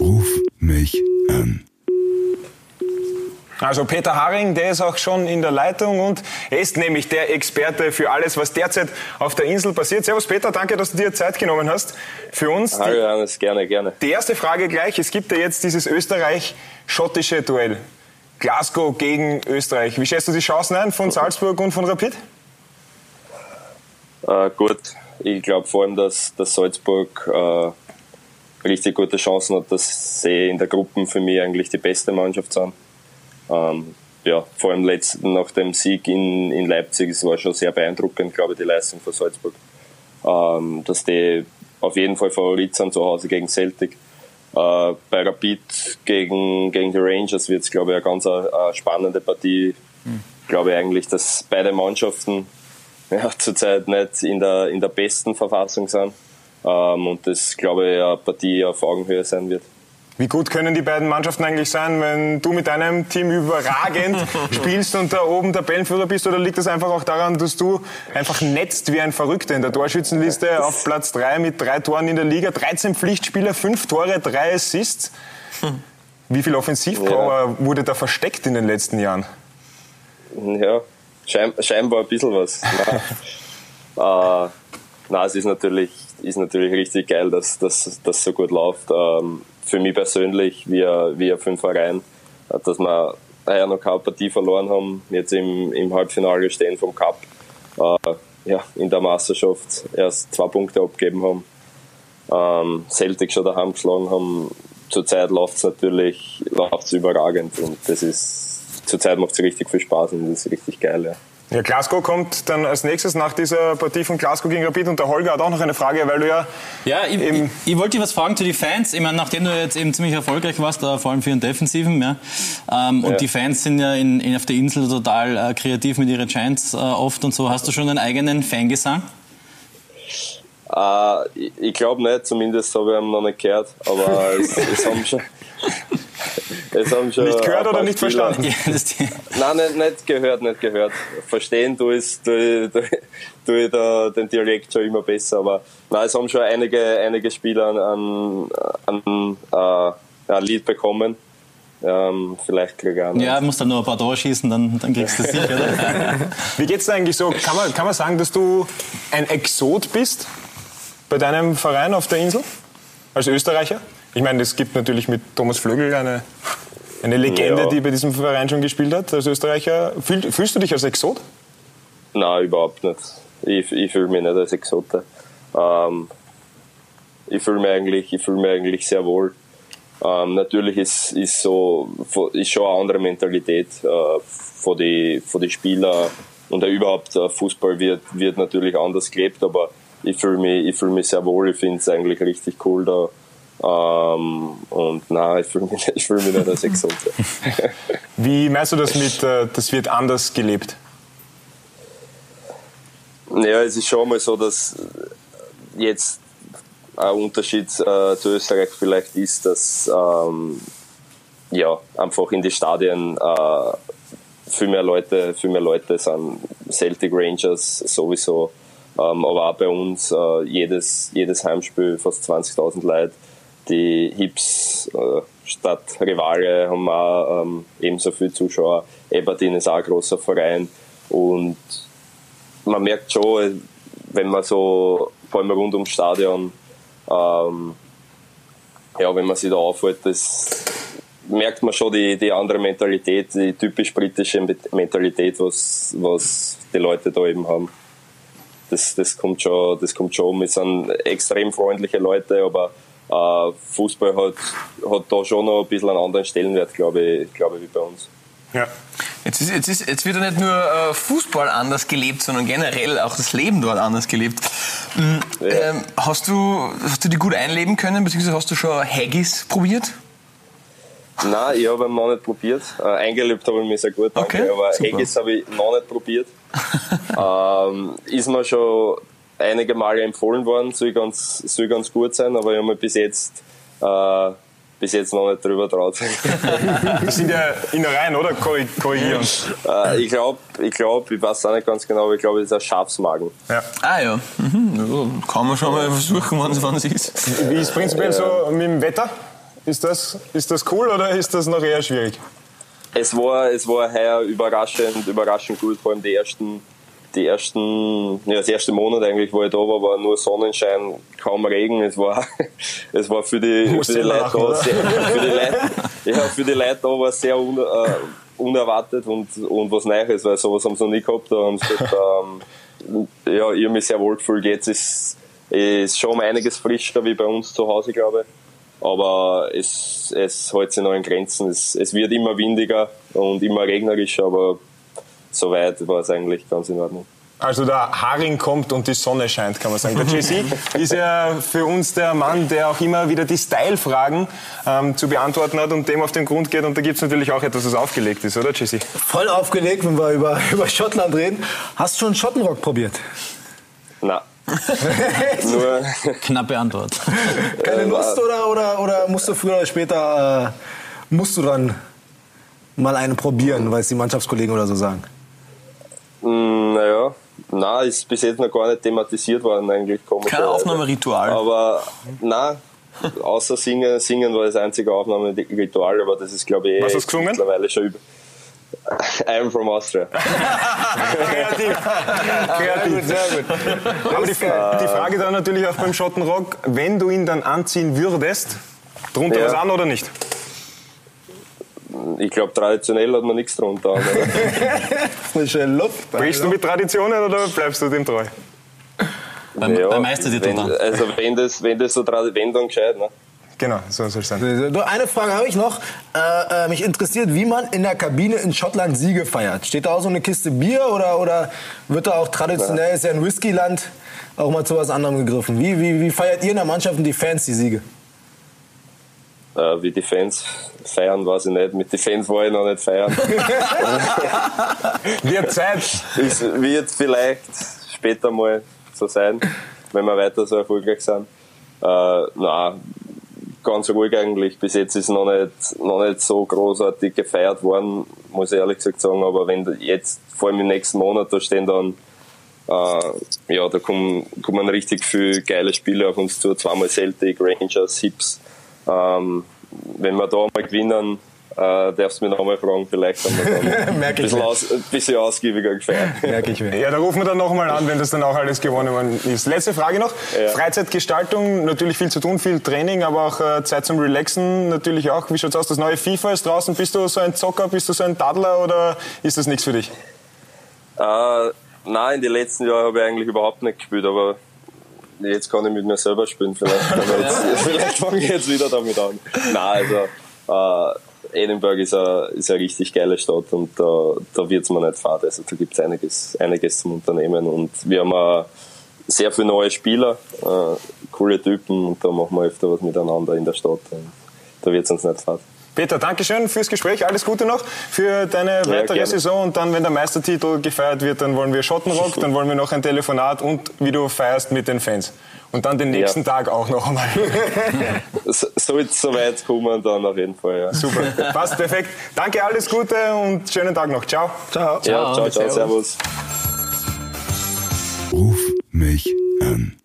Ruf mich an. Also Peter Haring, der ist auch schon in der Leitung und er ist nämlich der Experte für alles, was derzeit auf der Insel passiert. Servus Peter, danke, dass du dir Zeit genommen hast für uns. Hallo Johannes, gerne, gerne. Die erste Frage gleich. Es gibt ja jetzt dieses österreich-schottische Duell. Glasgow gegen Österreich. Wie schätzt du die Chancen ein von Salzburg und von Rapid? Äh, gut, ich glaube vor allem, dass, dass Salzburg äh, richtig gute Chancen hat, dass sie in der Gruppe für mich eigentlich die beste Mannschaft sind. Ähm, ja, vor allem letzt, nach dem Sieg in, in Leipzig, es war schon sehr beeindruckend, glaube ich, die Leistung von Salzburg. Ähm, dass die auf jeden Fall Favorit sind zu Hause gegen Celtic. Äh, bei Rapid gegen, gegen die Rangers wird es, glaube ich, eine ganz eine, äh, eine spannende Partie. Mhm. Glaube ich eigentlich, dass beide Mannschaften ja, zurzeit nicht in der, in der besten Verfassung sind. Ähm, und das, glaube ich, eine Partie auf Augenhöhe sein wird. Wie gut können die beiden Mannschaften eigentlich sein, wenn du mit deinem Team überragend spielst und da oben Tabellenführer bist? Oder liegt das einfach auch daran, dass du einfach netzt wie ein Verrückter in der Torschützenliste auf Platz 3 mit drei Toren in der Liga, 13 Pflichtspieler, 5 Tore, 3 Assists? Wie viel Offensivpower ja. wurde da versteckt in den letzten Jahren? Ja, schein, scheinbar ein bisschen was. Äh, nein es ist natürlich, ist natürlich richtig geil, dass das so gut läuft. Ähm, für mich persönlich, wir, wir für den Verein, dass wir ja noch keine Partie verloren haben, jetzt im, im Halbfinale stehen vom Cup, äh, ja, in der Meisterschaft erst zwei Punkte abgeben haben, ähm, Celtic schon daheim geschlagen haben. Zurzeit läuft es natürlich läuft's überragend und das ist, zurzeit macht es richtig viel Spaß und das ist richtig geil. Ja. Ja, Glasgow kommt dann als nächstes nach dieser Partie von Glasgow gegen Rapid und der Holger hat auch noch eine Frage, weil du ja. Ja, ich, ich, ich wollte dich was fragen zu den Fans. Ich meine, nachdem du jetzt eben ziemlich erfolgreich warst, vor allem für den Defensiven, ja, ähm, und ja. die Fans sind ja in, in, auf der Insel total äh, kreativ mit ihren Chants äh, oft und so. Hast du schon einen eigenen Fangesang? Äh, ich, ich glaube nicht, zumindest habe ich ihn noch nicht gehört, aber es, es haben schon. Es haben schon nicht gehört oder nicht Spieler. verstanden? Nein, nicht, nicht, gehört, nicht gehört. Verstehen du es, du, du, du da den Dialekt schon immer besser, aber nein, es haben schon einige, einige Spieler an, an, an äh, ein Lied bekommen. Ähm, vielleicht kriege ich auch noch. Ja, musst dann nur ein paar Tore schießen, dann, dann kriegst du es sicher. Wie geht's dir eigentlich so? Kann man, kann man sagen, dass du ein Exot bist bei deinem Verein auf der Insel? Als Österreicher? Ich meine, es gibt natürlich mit Thomas Flögel eine, eine Legende, ja. die bei diesem Verein schon gespielt hat, als Österreicher. Fühl, fühlst du dich als Exot? Nein, überhaupt nicht. Ich, ich fühle mich nicht als Exote. Ähm, ich fühle mich eigentlich, ich fühle mich eigentlich sehr wohl. Ähm, natürlich ist, ist so, ist schon eine andere Mentalität äh, von die, von die Spieler und überhaupt äh, Fußball wird, wird natürlich anders gelebt, aber ich fühle mich, ich fühle mich sehr wohl. Ich finde es eigentlich richtig cool, da ähm, und nein, ich fühle mich, ich fühl mich nicht als Exot. Wie meinst du das mit, äh, das wird anders gelebt? Ja, es ist schon mal so, dass jetzt ein Unterschied äh, zu Österreich vielleicht ist, dass ähm, ja, einfach in die Stadien äh, viel mehr Leute, viel mehr Leute sind. Celtic Rangers sowieso, ähm, aber auch bei uns äh, jedes, jedes Heimspiel fast 20.000 Leute die Hips äh, statt Rivale haben auch ähm, ebenso viele Zuschauer. Aberdeen ist auch ein großer Verein und man merkt schon, wenn man so, vor allem rund ums Stadion, ähm, ja, wenn man sich da aufhält, das merkt man schon die, die andere Mentalität, die typisch britische Mentalität, was, was die Leute da eben haben. Das, das kommt schon, das kommt schon. Wir sind extrem freundliche Leute, aber Fußball hat, hat da schon noch ein bisschen einen anderen Stellenwert, glaube ich, glaube ich, wie bei uns. Ja. Jetzt, ist, jetzt, ist, jetzt wird ja nicht nur äh, Fußball anders gelebt, sondern generell auch das Leben dort anders gelebt. Mhm. Ja. Ähm, hast, du, hast du die gut einleben können, beziehungsweise hast du schon Haggis probiert? Nein, ich habe ihn noch nicht probiert. Äh, eingelebt habe ich mich sehr gut, danke, okay, aber super. Haggis habe ich noch nicht probiert. ähm, ist mir schon einige Male empfohlen worden, soll ganz, soll ganz gut sein, aber ich habe mir bis jetzt, äh, bis jetzt noch nicht drüber traut. das sind ja Innereien, oder? Korrigieren. Äh, ich glaube, ich, glaub, ich weiß auch nicht ganz genau, aber ich glaube, das ist ein Schafsmagen. Ja. Ah ja. Mhm. Kann man schon mal versuchen, wann es ist. Wie ist es prinzipiell so mit dem Wetter? Ist das, ist das cool oder ist das noch eher schwierig? Es war, es war heuer überraschend, überraschend gut, vor allem die ersten, die ersten, ja, das erste Monat eigentlich, wo ich da war, war nur Sonnenschein, kaum Regen. Es war, es war für die, für die Leute da, sehr, für die Leute, ja, für die Leute da war sehr un, äh, unerwartet und, und was Neues, weil sowas haben sie noch nie gehabt. Da haben sie gesagt, ähm, ja, ich habe mich sehr wohl gefühlt. Jetzt ist, ist schon um einiges frischer wie bei uns zu Hause, glaube ich. Aber es, es hält sich noch in Grenzen. Es, es wird immer windiger und immer regnerischer, aber soweit war es eigentlich ganz in Ordnung. Also der Haring kommt und die Sonne scheint, kann man sagen. Der Jesse ist ja für uns der Mann, der auch immer wieder die Style-Fragen ähm, zu beantworten hat und dem auf den Grund geht. Und da gibt es natürlich auch etwas, was aufgelegt ist, oder Jesse? Voll aufgelegt, wenn wir über, über Schottland reden. Hast du schon Schottenrock probiert? Na. Nur Knappe Antwort. Keine Lust oder, oder, oder musst du früher oder später äh, musst du dann mal einen probieren, weil es die Mannschaftskollegen oder so sagen? Mm, naja, na, ist bis jetzt noch gar nicht thematisiert worden eigentlich. Kein. Aufnahmeritual. Aber na, außer singen, singen war das einzige Aufnahmeritual, aber das ist glaube ich Was eh hast du gesungen? mittlerweile schon über. I'm from Austria. Kreativ. Kreativ. Sehr gut. Aber die, die Frage dann natürlich auch beim Schottenrock, wenn du ihn dann anziehen würdest, drunter Ja. was an oder nicht? Ich glaube, traditionell hat man nichts drunter. Frische Luft. Brichst du mit Traditionen oder bleibst du dem treu? Beim, beim Meistertitel dann. Also wenn das, wenn das so wenn dann gescheit, ne? Genau, so soll es sein. Nur Eine Frage habe ich noch. Äh, äh, mich interessiert, wie man in der Kabine in Schottland Siege feiert. Steht da auch so eine Kiste Bier oder, oder wird da auch traditionell, ist ja ein Whiskyland, auch mal zu was anderem gegriffen? Wie, wie, wie feiert ihr in der Mannschaft und die Fans die Siege? Äh, wie die Fans feiern, weiß ich nicht. Mit den Fans war ich noch nicht feiern. Wird Zeit. Es wird vielleicht später mal so sein, wenn wir weiter so erfolgreich sind. Äh, na, ganz ruhig eigentlich. Bis jetzt ist noch nicht, noch nicht so großartig gefeiert worden, muss ich ehrlich gesagt sagen. Aber wenn jetzt, vor allem im nächsten Monat, da stehen dann, äh, ja, da kommen, kommen richtig viele geile Spiele auf uns zu. Zweimal Celtic, Rangers, Hips. Ähm, wenn wir da mal gewinnen, äh, darfst du mich nochmal fragen, vielleicht haben wir dann ein bisschen, aus, ein bisschen ausgiebiger gefeiert. Merke ich mir. Ja, da rufen wir dann nochmal an, wenn das dann auch alles gewonnen worden ist. Letzte Frage noch. Ja. Freizeitgestaltung, natürlich viel zu tun, viel Training, aber auch äh, Zeit zum Relaxen natürlich auch. Wie schaut's aus? Das neue FIFA ist draußen. Bist du so ein Zocker, bist du so ein Daddler oder ist das nichts für dich? Äh, nein, in den letzten Jahren habe ich eigentlich überhaupt nicht gespielt, aber jetzt kann ich mit mir selber spielen. Vielleicht, jetzt, vielleicht fange ich jetzt wieder damit an. Nein, also äh, Edinburgh ist eine, ist eine richtig geile Stadt und da, da wird es mir nicht fad. Also da gibt es einiges, einiges zum Unternehmen und wir haben auch sehr viele neue Spieler, äh, coole Typen und da machen wir öfter was miteinander in der Stadt. Und da wird es uns nicht fad. Peter, Dankeschön fürs Gespräch. Alles Gute noch für deine weitere gerne. Saison. Und dann, wenn der Meistertitel gefeiert wird, dann wollen wir Schottenrock, dann wollen wir noch ein Telefonat und wie du feierst mit den Fans. Und dann den nächsten Tag auch noch einmal. So- Sollte es so weit kommen, dann auf jeden Fall. Ja. Super, passt perfekt. Danke, alles Gute und schönen Tag noch. Ciao. Ciao. Ja, ciao, ciao, servus. Ruf mich an.